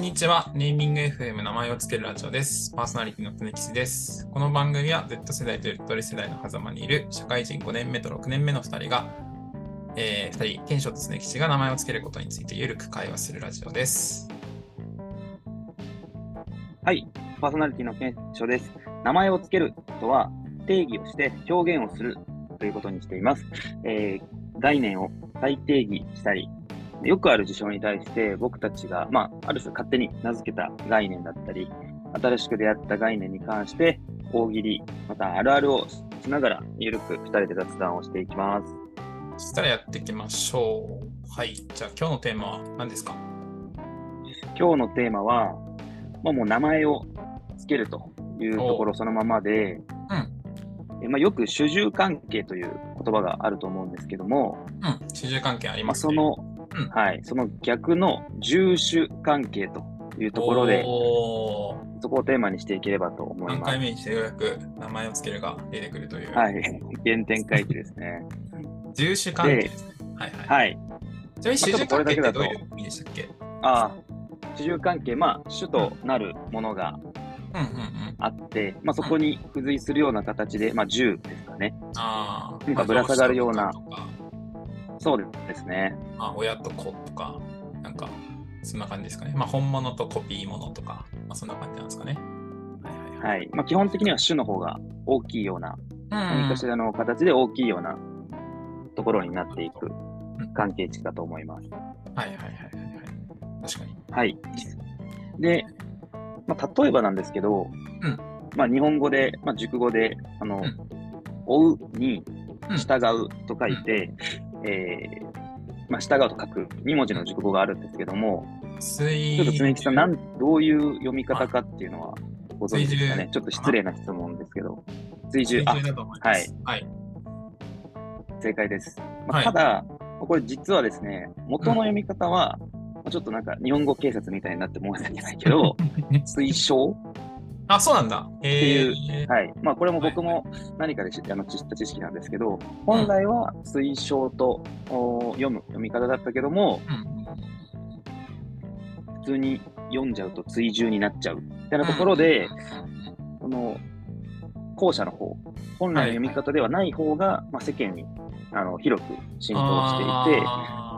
んにちは。ネーミング FM 名前をつけるラジオです。パーソナリティの常吉です。この番組は Z 世代とゆとり世代の狭間にいる社会人5年目と6年目の2人が、えー、2人、賢章と常吉が名前をつけることについてゆるく会話するラジオです。はい、パーソナリティの検証です。名前をつけるとは、定義をして表現をするということにしています。えー概念を再定義したり、よくある事象に対して僕たちが、まあ、ある種勝手に名付けた概念だったり、新しく出会った概念に関して、大喜利、またあるあるをしながら、ゆるく2人で雑談をしていきます。そしたらやっていきましょう。はい。じゃあ今日のテーマは何ですか？今日のテーマは、まあ、もう名前をつけるというところそのままで、えまあ、よく主従関係という言葉があると思うんですけども、うん。主従関係ありまあ、ますね。その、うんはい、その逆の従主関係というところで、そこをテーマにしていければと思い何ます。回目にしてようやく名前をつけるが出てくるという。はい、原点回帰ですね。重視関係ですね。はいはい。はい。ちなみに主従関係ってどういう意味でしたっけ？ああ、主従関係、まあ、主となるものが。あって、まあ、そこに付随するような形で、まあ、従ですかね。ああ。なんかぶら下がるようなそうですね。まあ、親と子とか、なんか、そんな感じですかね。まあ、本物とコピー物とか、まあ、そんな感じなんですかね。はいはいはい。はい。まあ、基本的には主の方が大きいような、何かしうんらの形で大きいようなところになっていく関係値かと思います。はいはいはいはいはい。確かに。はい。で、まあ、例えばなんですけど、うんまあ、日本語で、まあ、熟語で、あの、うん追うにうん従うと書いて、えーまあ、従うと書く2文字の熟語があるんですけども、水ちょっと常木さん、なんどういう読み方かっていうのはご存知ですかね？ちょっと失礼な質問ですけど。追従、あ水中、だと思い。はい。正解です。まあはいただ、これ実はですね、元の読み方は、まあちょっとなんか日本語警察みたいになって申し訳ないけど、推奨？あ、そうなんだ。えいうー、はい。まあ、これも僕も何かで知あの知った知識なんですけど、本来は推奨とお読む読み方だったけども、うん普通に読んじゃうと追従になっちゃうみたいなところで、その後者の方、本来の読み方ではない方が、まあ、世間にあの広く浸透していて、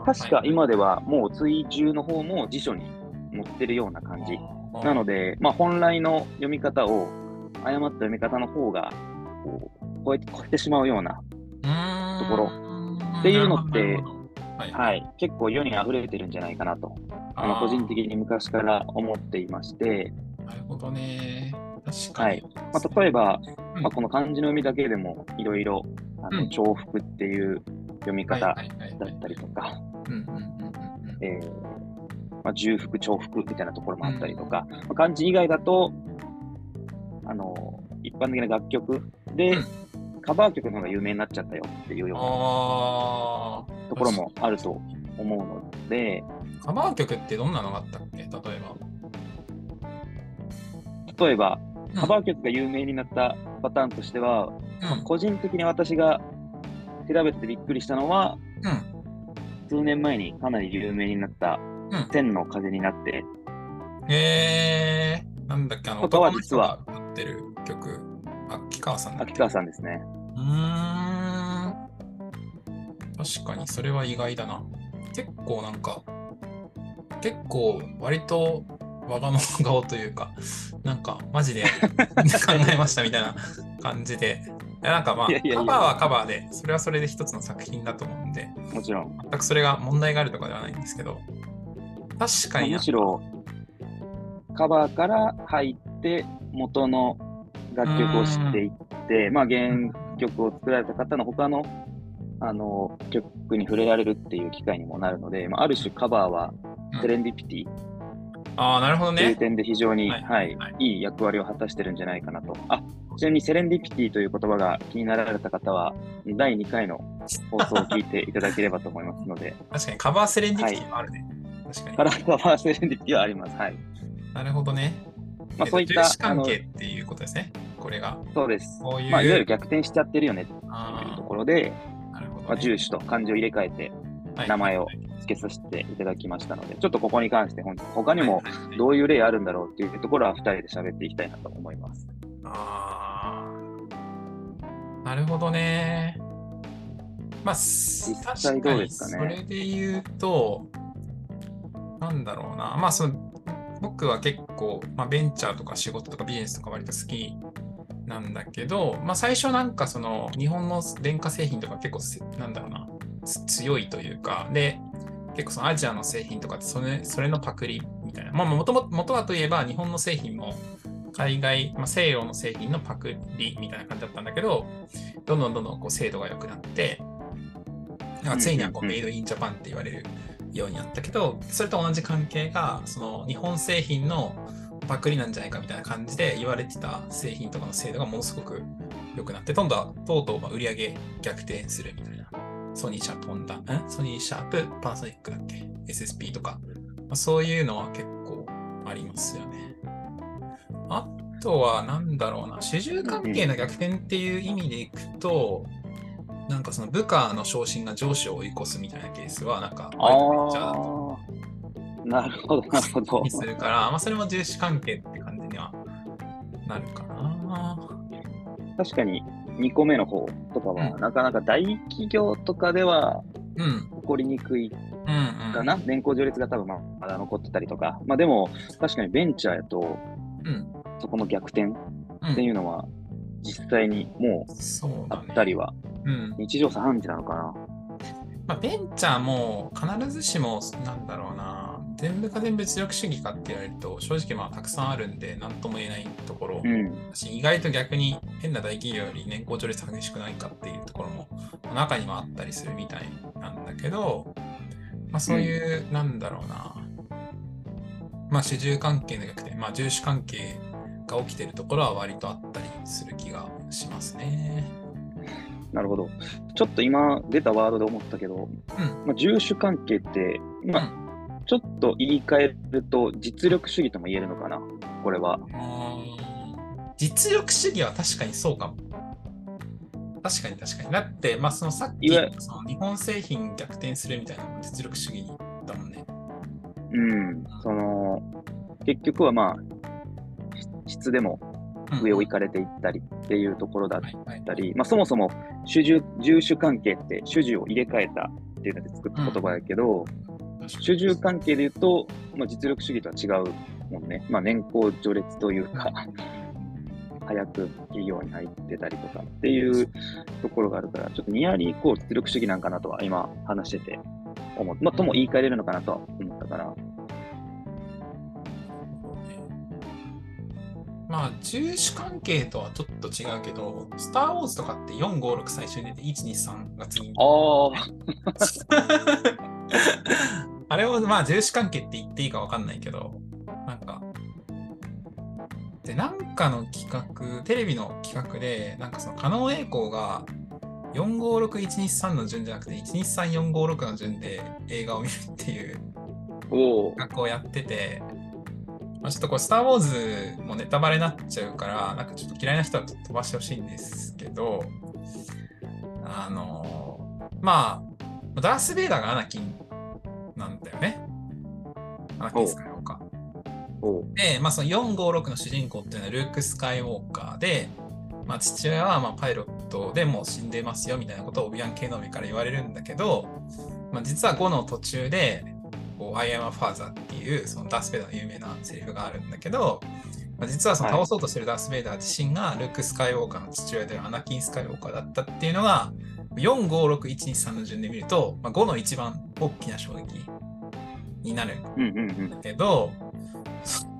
確か今ではもう追従の方も辞書に載ってるような感じ。はいなので、まあ、本来の読み方を誤った読み方の方がこう超えて超えてしまうような、ところ。っていうのってはい。はい、結構世に溢れてるんじゃないかなと、あの個人的に昔から思っていまして、なるほどね。確かに。はい。まあ、例えば、うん。まあ、この漢字の読みだけでもいろいろ重複っていう読み方だったりとか、まあ、重複、重複みたいなところもあったりとか、まあ、漢字以外だと、あの一般的な楽曲で、うん。カバー曲の方が有名になっちゃったよっていうようあなところもあると思うので、ーカバー曲ってどんなのがあったっけ？例えば。例えば、うん。カバー曲が有名になったパターンとしては、うん。個人的に私が調べてびっくりしたのは、うん。数年前にかなり有名になったうん。天の風になって、え。ー、なんだっけ、あの、とかは。男の人が歌ってる曲、秋川さん秋川さんですね。うーん。確かに、それは意外だな。結構なんか、結構割と我がの顔というか、なんかマジで 考えましたみたいな感じで、なんかまあ、カバーはカバーで、それはそれで一つの作品だと思うんで、もちろん。全くそれが問題があるとかではないんですけど、確かに。なむしろ、カバーから入って、元の楽曲を知っていって、まあ、原曲を作られた方の他のあの曲に触れられるっていう機会にもなるので、まあ、ある種カバーはうん。セレンディピティ。ああ、なるほどね。という点で非常に、ははいいはい。いい役割を果たしてるんじゃないかなと。あちなみにセレンディピティという言葉が気になられた方は、第2回の放送を聞いていただければと思いますので、確かにカバーセレンディピティもあるね。確かカに。ラーカバーセレンディピティはあります。はい。なるほどね。まあ、そういった関係っていうことですね。これが。そうです。こういう。まあ、いわゆる逆転しちゃってるよねっていうあところで、ーなるほど、ね。まあ、重視と漢字を入れ替えて、はい名前を付けさせていただきましたので、ちょっとここに関して本当他にもどういう例あるんだろうっていうところは2人で喋っていきたいなと思います。あーなるほどね。まあ、実実際どうですかねそれで言うと、なんだろうな。まあ、その、僕は結構、まあ、ベンチャーとか仕事とかビジネスとか割と好きなんだけど、まあ、最初なんかその、日本の電化製品とか結構せ、なんだろうな、つ強いというか、で、結構そのアジアの製品とかってそれそれのパクリみたいな。まあ、もとも元はといえば日本の製品も海外、まあ、西洋の製品のパクリみたいな感じだったんだけど、どんどんどんどんこう精度が良くなって、なんかついにはこううんうんメイドインジャパンって言われるようになったけど、それと同じ関係が、その日本製品のパクリなんじゃないかみたいな感じで言われてた製品とかの精度がものすごく良くなって、今度はとうとう売り上げ逆転するみたいな。ソニー、シャープ、ホンダ、んソニー、シャープ、パナソニックだっけ ?SSP とか、まあ、そういうのは結構ありますよね。あとは、なんだろうな、主従関係の逆転っていう意味でいくと、なんかその部下の昇進が上司を追い越すみたいなケースは、なんか、ああ、なるほど、なるほどに。するから、まあ、それも重視関係って感じにはなるかな。確かに2個目の方とかは、うんなかなか大企業とかではうん、起こりにくいうん、うん。かな、年功序列が多分ままだ残ってたりとか、まあでも確かにベンチャーやと、うん、そこの逆転うん。っていうのは、実際にもうあ。ったりは、うん。日常茶飯事なのかな？まあ、ベンチャーも必ずしも、なんだろうな、全部が全部強く主義かって言われると、正直まあたくさんあるんで、なんとも言えないところうん。意外と逆に変な大企業より年功序列激しくないかっていうところも中にもあったりするみたいなんだけど、まあそういう、なんだろうな、まあ主従関係の逆転、まあ重視関係が起きてるところは割とあったりする気がしますね。なるほど。ちょっと今出たワードで思ったけど、うん。まあ、重視関係って、まあ、ちょっと言い換えると実力主義とも言えるのかな、これは。実力主義は確かにそうかも。確かに確かに。だって、まあ、そのさっきその日本製品逆転するみたいなのも実力主義だもんね。うん。その、結局はまあ、し質でも上を行かれていったりっていうところだったり、まあ、そもそも主従従手関係って主従を入れ替えたっていうので作った言葉やけど、主従関係で言うと、まあ、実力主義とは違うもんね。まあ、年功序列というか、早く企業に入ってたりとかっていうところがあるから、ちょっとニアリーイコール実力主義なんかなとは今話してて思う。まあ、とも言い換えれるのかなとは思ったから。まあ、重視関係とはちょっと違うけど、スター・ウォーズとかって4、5、6最初に出て、1、2、3が次に。あ あれをまあ重視関係って言っていいかわかんないけど、なんか、で、なんかの企画、テレビの企画で、なんかその、加納栄光が、456123の順じゃなくて、123456の順で映画を見るっていうあ、おお。企画をやってて、まあ、ちょっとこれ、スター・ウォーズもネタバレになっちゃうから、なんかちょっと嫌いな人は飛ばしてほしいんですけど、あのまあ、ダース・ベイダーがアナキンなんだよね。アナキン・スカイウォーカー。で、まあ、その456の主人公っていうのはルーク・スカイウォーカーで、まあ、父親はまあパイロットでもう死んでますよみたいなことをオビアン・ケノビから言われるんだけど、まあ、実は5の途中で、こう I am a father っていうそのダース・ベイダーの有名なセリフがあるんだけど、まあ、実はそのはい倒そうとしてるダース・ベイダー自身がルーク・スカイウォーカーの父親であるアナキン・スカイウォーカーだったっていうのが、4、5、6、1、2、3の順で見ると、まあ、5の一番大きな衝撃になるうんうんうん。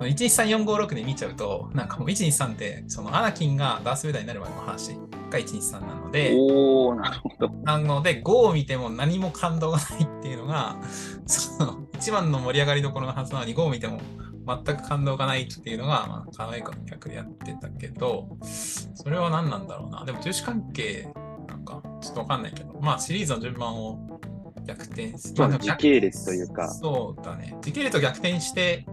だけど、123456で見ちゃうと、なんかもう123って、そのアナキンがダース・ベイダーになるまでの話が123なので、おおなるほど。なので5を見ても何も感動がないっていうのが、その一番の盛り上がりどころのはずなのに5を見ても全く感動がないっていうのが、まあ、可愛い子の客でやってたけど、それは何なんだろうな。でも、重視関係なんか、ちょっとわかんないけど、まあ、シリーズの順番を逆転まあ時系列というかそうだね。時系列を逆転して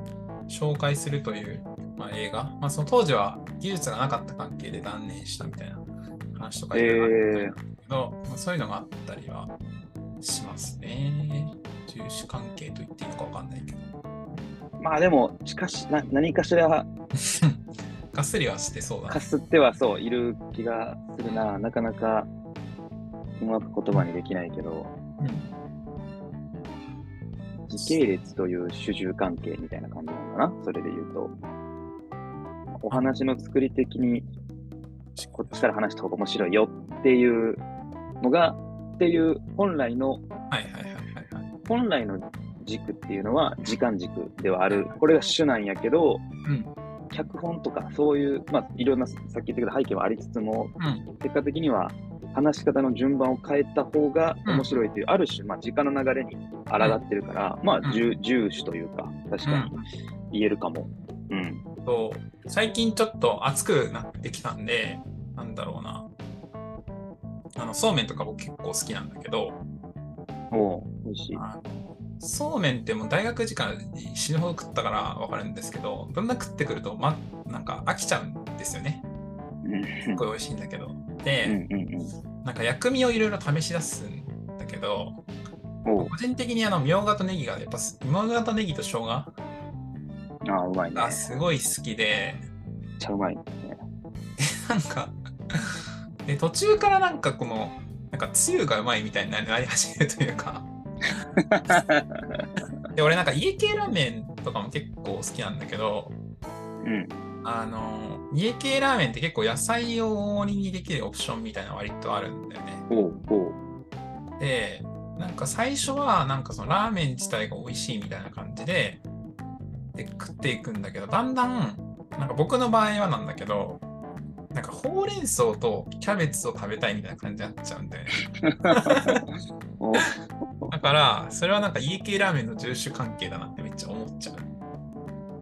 紹介するという、まあ、映画。まあ、その当時は技術がなかった関係で断念したみたいな話とかいろいろあったけど、まあ、そういうのがあったりはしますね。重視関係と言っていいのかわかんないけど。まあでも、しかし、な何かしら かすりはしてそうだかね。すってはそう、いる気がするな。なかなかうまく言葉にできないけど、うん時系列という主従関係みたいな感じなのかな？それで言うと。お話の作り的に、こっちから話した方が面白いよっていうのが、っていう本来の。本来の軸っていうのは時間軸ではある。これが主なんやけど、うん。脚本とかそういう、まあ、いろんなさっき言ってた背景はありつつも、うん。結果的には話し方の順番を変えた方が面白いという、ある種、まあ、時間の流れに抗ってるから、まあ、うん重重視というか、確かに言えるかも。うん。と最近ちょっと暑くなってきたんで、なんだろうな。あの、そうめんとか僕結構好きなんだけど、おう美味しい。そうめんってもう大学時間に死ぬほど食ったからわかるんですけど、どんな食ってくると、ま、なんか飽きちゃうんですよね。すっごい美味しいんだけど。なんか薬味をいろいろ試し出すんだけど、個人的にあの、みょうがとネギが、やっぱ、みょうがとネギと生姜ああ、うまいね。めっがすごい好きで、ちゃうまいね。なんか、で、途中からなんかこの、なんかつゆがうまいみたいになり始めるというか、で、俺なんか家系ラーメンとかも結構好きなんだけど、うん。あの、家系ラーメンって結構野菜を多りにできるオプションみたいなの割とあるんだよね。で、なんか最初はなんかそのラーメン自体が美味しいみたいな感じで、で食っていくんだけど、だんだん、なんか僕の場合はなんだけど、なんかほうれん草とキャベツを食べたいみたいな感じになっちゃうんだよね。だから、それはなんか家系ラーメンの重視関係だなってめっちゃ思っちゃう。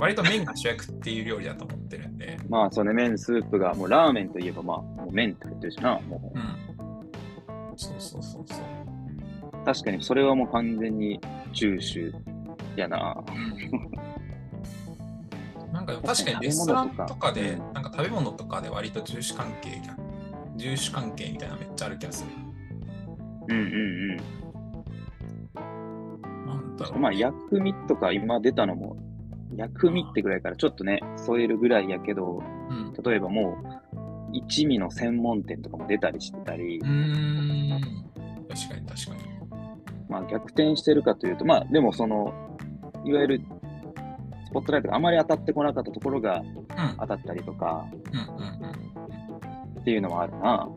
割と麺が主役っていう料理だと思ってるんで、まあ、そうね、麺、スープが、もうラーメンといえば、まあ、もう麺って言ってるしな。もううん。そうそうそうそう。確かに、それはもう完全に重視やな。なんか確かにレストランとかで、なんか食べ物とかで割と重視関係が、重視関係みたいなのめっちゃある気がする。うんうんうん。なんだろう。まあ、薬味とか今出たのも、薬味ってぐらいからちょっとね、添えるぐらいやけど、うん。例えばもう、一味の専門店とかも出たりしてたり。確かに確かに。まあ逆転してるかというと、まあでもその、いわゆるスポットライトがあまり当たってこなかったところがうん。当たったりとかっていうのもあるな。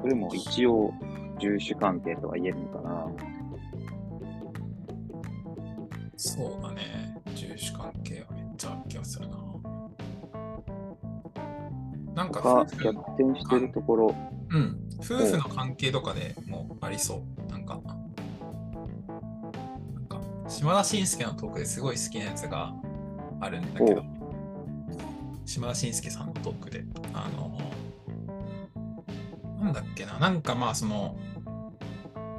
それも一応、重視関係とは言えるのかな。そうだね。重視関係はめっちゃある気がするな。なんかが夫婦逆転してるところ、うん。夫婦の関係とかでもありそう。なんか、なんか、島田紳介のトークですごい好きなやつがあるんだけど、島田紳介さんのトークで、あの、なんだっけな、なんかまあその、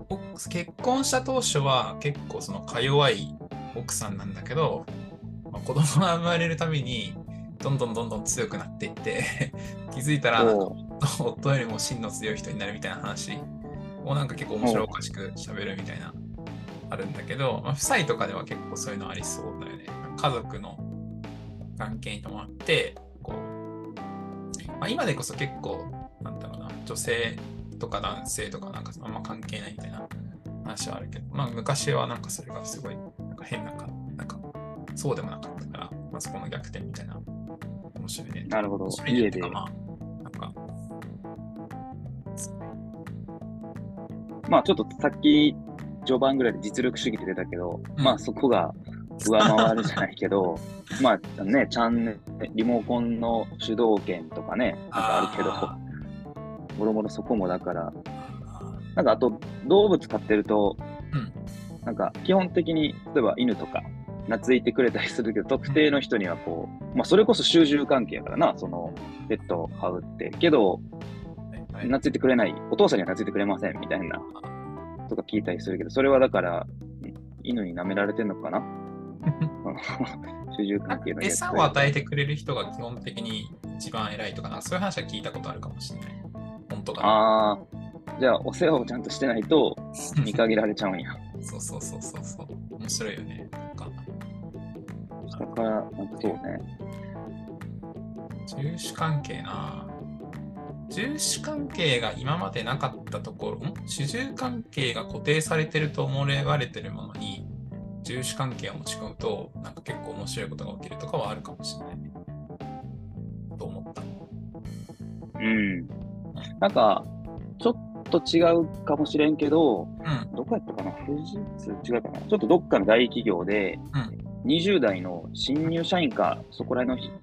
お結婚した当初は結構そのか弱い奥さんなんだけど、まあ、子供が生まれるたびにどんどんどんどん強くなっていって 気づいたら夫よりも芯の強い人になるみたいな話をなんか結構面白おかしく喋るみたいなあるんだけど、まあ、夫妻とかでは結構そういうのありそうだよね。家族の関係に伴って、こう、まあ、今でこそ結構、なんだろうな、女性とか男性とかなんかあんま関係ないみたいな話はあるけど、まあ昔はなんかそれがすごいなんか変なか、なんかそうでもなかったから、まあ、そこの逆転みたいな面白いね。なるほど。家で。まあ、なんか、まあちょっとさっき序盤ぐらいで実力主義って出たけど、うん。まあそこが上回るじゃないけど、まあね、チャンネル、リモコンの主導権とかね、なんかあるけあど、もろもろそこもだから、ー。なんかあと動物飼ってると、うん。なんか基本的に、例えば犬とか、懐いてくれたりするけど、特定の人にはこう、まあそれこそ習従関係やからな、そのペットを飼うって。けど、懐いてくれない、お父さんには懐いてくれませんみたいな、とか聞いたりするけど、それはだから、犬に舐められてんのかな？主従関係の餌を与えてくれる人が基本的に一番偉いとかな、そういう話は聞いたことあるかもしれない。本当かな。ああ、じゃあ、お世話をちゃんとしてないと 見限られちゃうんや。そうそうそうそうそう。面白いよね。だから、なんかそうね。重視関係な。重視関係が今までなかったところ、ん？主従関係が固定されてると思われてるものに、重視関係を持ち込むと、なんか結構面白いことが起きるとかはあるかもしれないね。と思った。うん。なんか、ちょっと違うかもしれんけど、うん。どこやったかな？富士通？違うかな？ちょっとどっかの大企業で、20代の新入社員か、そこら辺の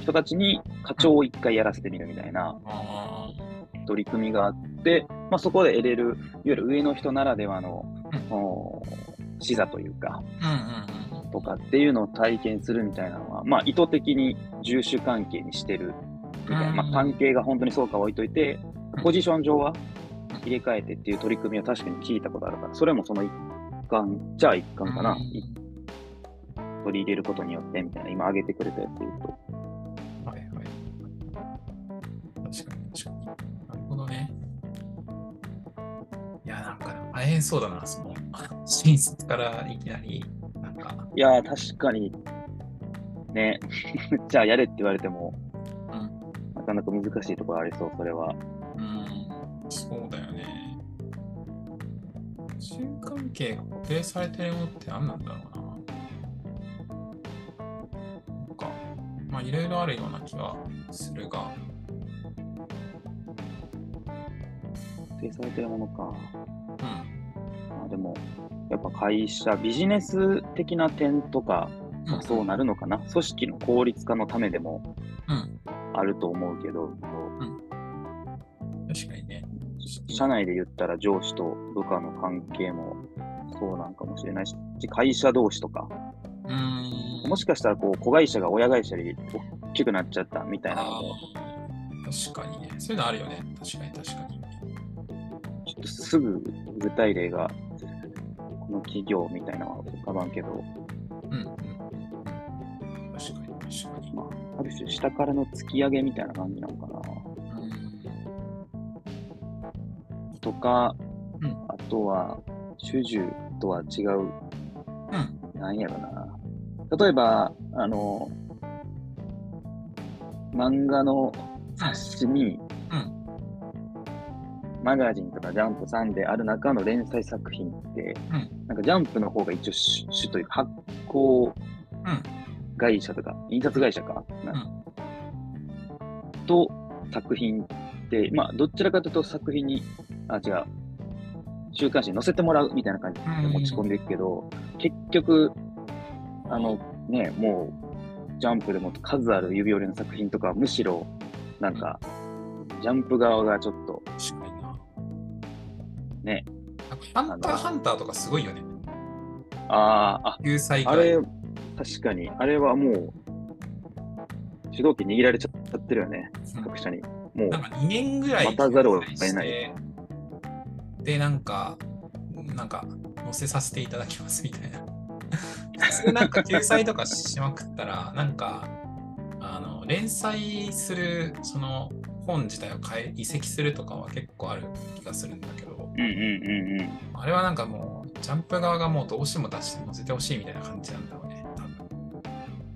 人たちに課長を一回やらせてみるみたいなあ取り組みがあって、まあ、そこで得れる、いわゆる上の人ならではの、お視座というか、あ。うんうんうん。とかっていうのを体験するみたいなのは、まあ、意図的に従手関係にしてるみたいな、まあ、関係が本当にそうかは置いといて、ポジション上は入れ替えてっていう取り組みは確かに聞いたことあるから、それもその一環じゃあ一環かな。うんい取り入れることによってみたいな、今挙げてくれたやつで言うと。はいはい。確かに確かに。なるほどね。いや、なんか大変そうだな、その、新卒からいきなり、なんか、いやー、確かに、ね、じゃあやれって言われても、うん、なかなか難しいところありそう、それは。うん、そうだよね。習関係が固定されてるものって何なんだろうな。いろいろあるような気がするが、固定されてるものか。うん、まあ、でも、やっぱ会社、ビジネス的な点とか、まあ、そうなるのかな。組織の効率化のためでもうん、あると思うけど、確かにね。社内で言ったら上司と部下の関係もそうなんかもしれないし、会社同士とか。もしかしたらこう子会社が親会社より大きくなっちゃったみたいなのも、確かにね。そういうのあるよね。確かに確かに。ちょっとすぐ具体例が、この企業みたいなのは浮かばんけど、うん、うん。確かに確かに。まあ、ある種下からの突き上げみたいな感じなのかな。うんとか、うんあとは、主従とは違う、うんなんやろな。例えば、あの、漫画の雑誌に、うん。マガジンとかジャンプさんである中の連載作品って、うん。なんかジャンプの方が一応主主というか発行うん会社とか、印刷会社か、な？と作品って、まあ、どちらかというと作品に、あ、違う、週刊誌に載せてもらうみたいな感じで持ち込んでいくけど、結局、あのね、もう、ジャンプでも数ある指折りの作品とかはむしろ、なんか、ジャンプ側がちょっと、確かにな。ね。ハンターハンターとかすごいよね。ああ、救済あ、あれ、確かに、あれはもう、主導権握られちゃってるよね、各社に。もうなん、か2年ぐらい待たざるを得ないで、なんか、なんか、載せさせていただきますみたいな。普通なんか救済とかしまくったら、なんか、あの、連載する、その、本自体を変え、移籍するとかは結構ある気がするんだけど、うんうんうんうん。あれはなんかもう、ジャンプ側がもうどうしても出して載せてほしいみたいな感じなんだろうね、多分。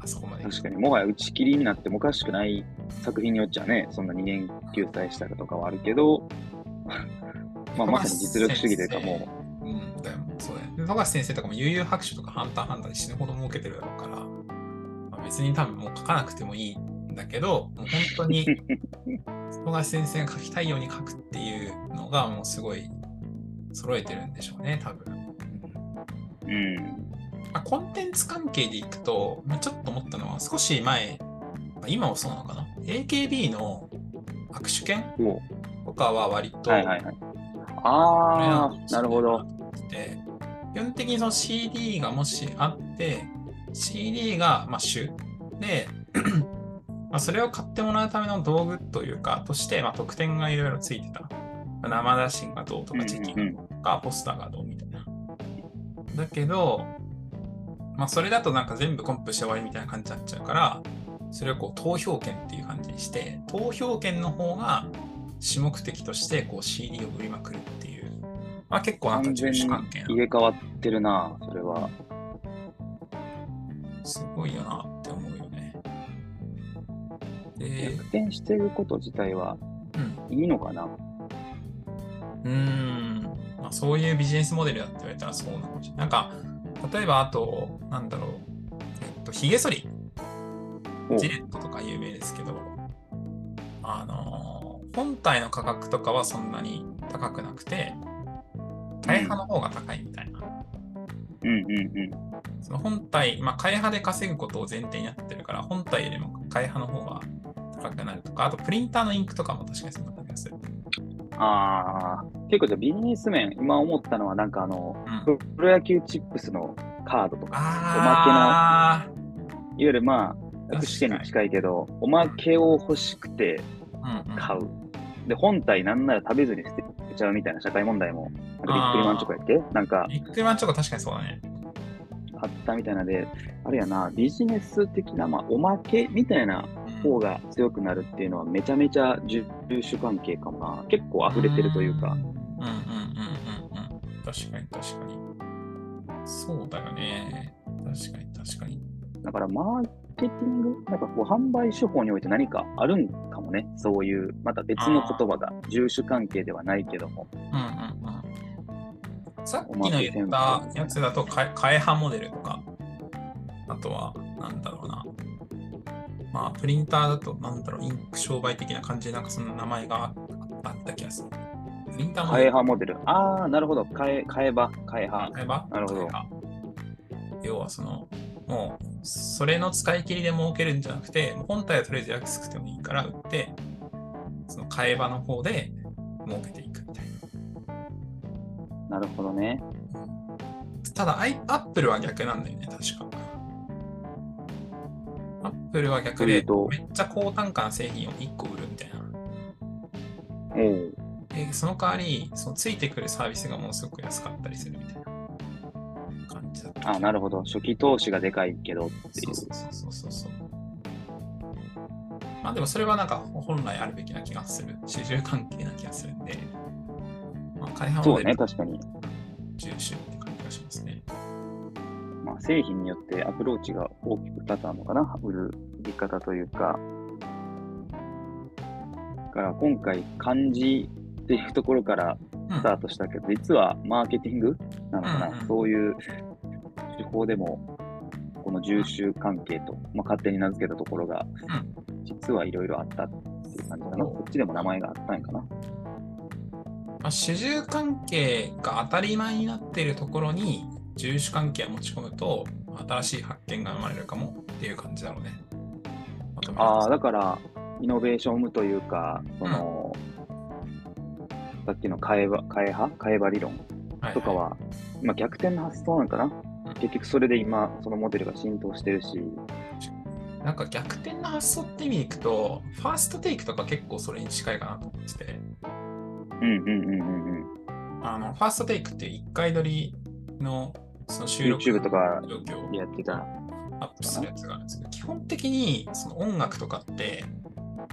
あそこまで。確かに、もはや打ち切りになってもおかしくない作品によっちゃね、そんな2年救済したらとかはあるけど、まあ、まさに実力主義というかも富樫先生とかも悠々白書とかハンターハンターで死ぬほど儲けてるだろうから、まあ、別に多分もう書かなくてもいいんだけど、もう本当に 富樫先生が書きたいように書くっていうのがもうすごい揃えてるんでしょうね、多分。うん。まあ、コンテンツ関係でいくと、まあ、ちょっと思ったのは少し前、まあ今もそうなのかな ?AKB の握手券もとかは割と、う、はいはいはい。あああ、なるほど。。で基本的にその CD がもしあって、CD がまあ主で、まあそれを買ってもらうための道具というか、として、まあ、特典がいろいろついてた。まあ生写真がどうとか、チェキがどうとか、ポスターがどうみたいな。だけど、まあ、それだとなんか全部コンプして終わりみたいな感じになっちゃうから、それをこう投票権っていう感じにして、投票権の方が主目的としてこう CD を売りまくるっていう、まあ、結構なんか完全に重視関係な入れ替わってるな、それは。すごいよなって思うよね。で逆、転してること自体はうん、いいのかな？うーん、まあ、そういうビジネスモデルだって言われたらそうなのかもしれない。なんか、例えばあと、なんだろう、えっと、ヒゲ剃り、お。ジレットとか有名ですけど、あのー本体の価格とかはそんなに高くなくて、替え刃の方が高いみたいな。うんうんうん。その本体、まあ、替え刃で稼ぐことを前提になってるから、本体よりも替え刃の方が高くなるとか、あとプリンターのインクとかも確かにそんな感じがする。ああ、結構じゃあビジネス面、今思ったのはなんかあの、うん、プロ野球チップスのカードとか、あいわゆるまあ、楽視点に近いけど、おまけを欲しくてあ、うんうん、買う。で、本体なんなら食べずに捨てちゃうみたいな社会問題も、なんかビックリマンチョコやっけ？なんかビッグマンチョコ確かにそうだね。あったみたいなので、あれやな、ビジネス的な、まあ、おまけみたいなうん方が強くなるっていうのはめちゃめちゃ重種関係かもな。結構溢れてるというか。うんうんうんうんうん。確かに確かに。そうだよね。確かに確かに。だからマーケティング、なんかこう販売手法において何かあるんかもね。そういう、また別の言葉が、重種関係ではないけども。うんうんうん。さっきの言ったやつだと、か替え刃モデルとか、あとは、なんだろうな。まあ、プリンターだと、なんだろう、インク商売的な感じで、なんかその名前がああった気がする。プリンターモデル。刃モデル。ああ、なるほど。替え、替え刃、替え刃。替え刃なるほど要はその、もう、それの使い切りで儲けるんじゃなくて、本体はとりあえず安くてもいいから売って、その替え刃の方で儲けていくみたいな。なるほどね。ただ、アイアップルは逆なんだよね、確か。アップルは逆でめっちゃ高単価な製品を1個売るみたいな。おうでその代わり、そのついてくるサービスがものすごく安かったりするみたい。あなるほど。初期投資がでかいけどっていう。そうそうそうそうそう。まあでもそれはなんか本来あるべきな気がする。主従関係な気がするんで、まあ、開発そうね、確かに。重視って感じがしますね。まあ、製品によってアプローチが大きく2つあるのかな、売る売り方というか。だから今回、漢字っていうところからうんスタートしたけど、実はマーケティングなのかな、うんうんそういう手法でも、この重種関係と、まあ、勝手に名付けたところが、実はいろいろあったっていう感じかな。こっちでも名前があったんかな。まあ、主従関係が当たり前になっているところに重視関係を持ち込むと新しい発見が生まれるかもっていう感じだろうね。ああ、だから、イノベーションを生むというか、その、さっきの替え刃、替え刃替え刃理論はいとかは、今逆転の発想なんかな、うん結局それで今、そのモデルが浸透してるし、なんか逆転の発想って意味でいくと、ファーストテイクとか結構それに近いかなと思ってて、うんうんうんうんうん。あのファーストテイクって1回撮りのその収録 YouTube とかやってた。アップするやつがあるんですけど、基本的にその音楽とかって、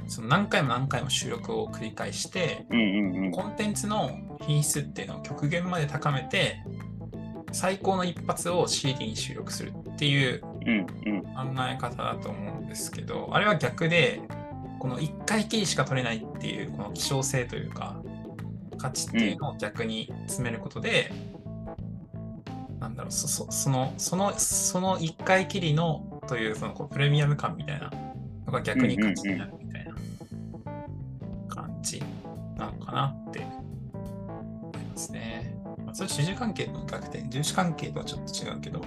その何回も何回も収録を繰り返して、うんうんうん。コンテンツの品質っていうのを極限まで高めて、最高の一発を CD に収録するっていううんうん。考え方だと思うんですけど、あれは逆で、この1回きりしか取れないっていう、この希少性というか、価値っていうのを逆に詰めることで、なんだろう、そそその、その、その1回きりのという、そのこうプレミアム感みたいなのが逆に価値になるみたいな感じなのかなって思いますね。まあ、それ主従関係の逆転、重視関係とはちょっと違うけど、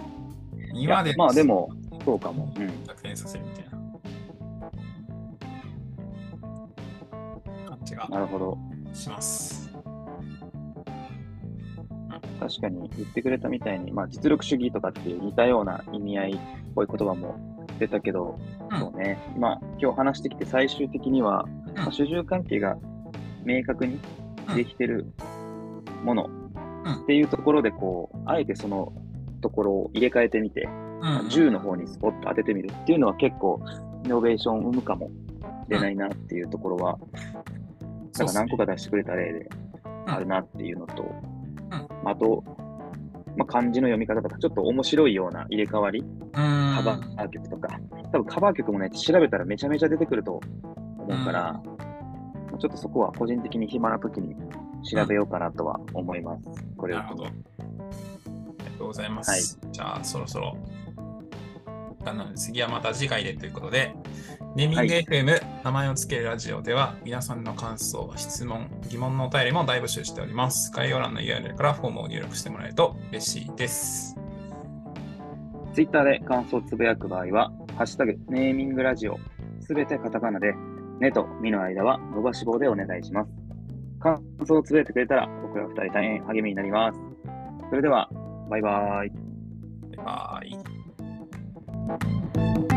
今でまあでも、そうかも。うん。逆転させるみたいな感じがなるほど。します。確かに言ってくれたみたいに、まあ実力主義とかっていう似たような意味合いっぽい言葉も出たけど、うんそうね。まあ今日話してきて最終的には、まあ、主従関係が明確にできてるものうんっていうところで、こう、あえてそのところを入れ替えてみて、銃の方にスポット当ててみるっていうのは結構イノベーションを生むかもしれないなっていうところはなんか何個か。か出してくれた例でうん。あるなっていうのと、ん。あと、まあ、漢字の読み方とか、ちょっと面白いような入れ替わり、うカ。バー曲とか、多分カバー曲もね、調べたらめちゃめちゃ出てくると思うから、ちょっとそこは個人的に暇な時に調べようかなとは思います。これをなるほど。ありがとうございます。はいじゃあ、そろそろ。なので次はまた次回でということで、ネーミング FM、名前をつけるラジオでは、皆さんの感想、質問、疑問のお便りも大募集しております。概要欄の URL からフォームを入力してもらえると嬉しいです。ツイッターで感想をつぶやく場合は、ハッシュタグ、ネーミングラジオ、すべてカタカナで、ネとミの間は伸ばし棒でお願いします。感想をつぶやいてくれたら、僕ら二人大変励みになります。それでは、バイバーイ。バイバーイ。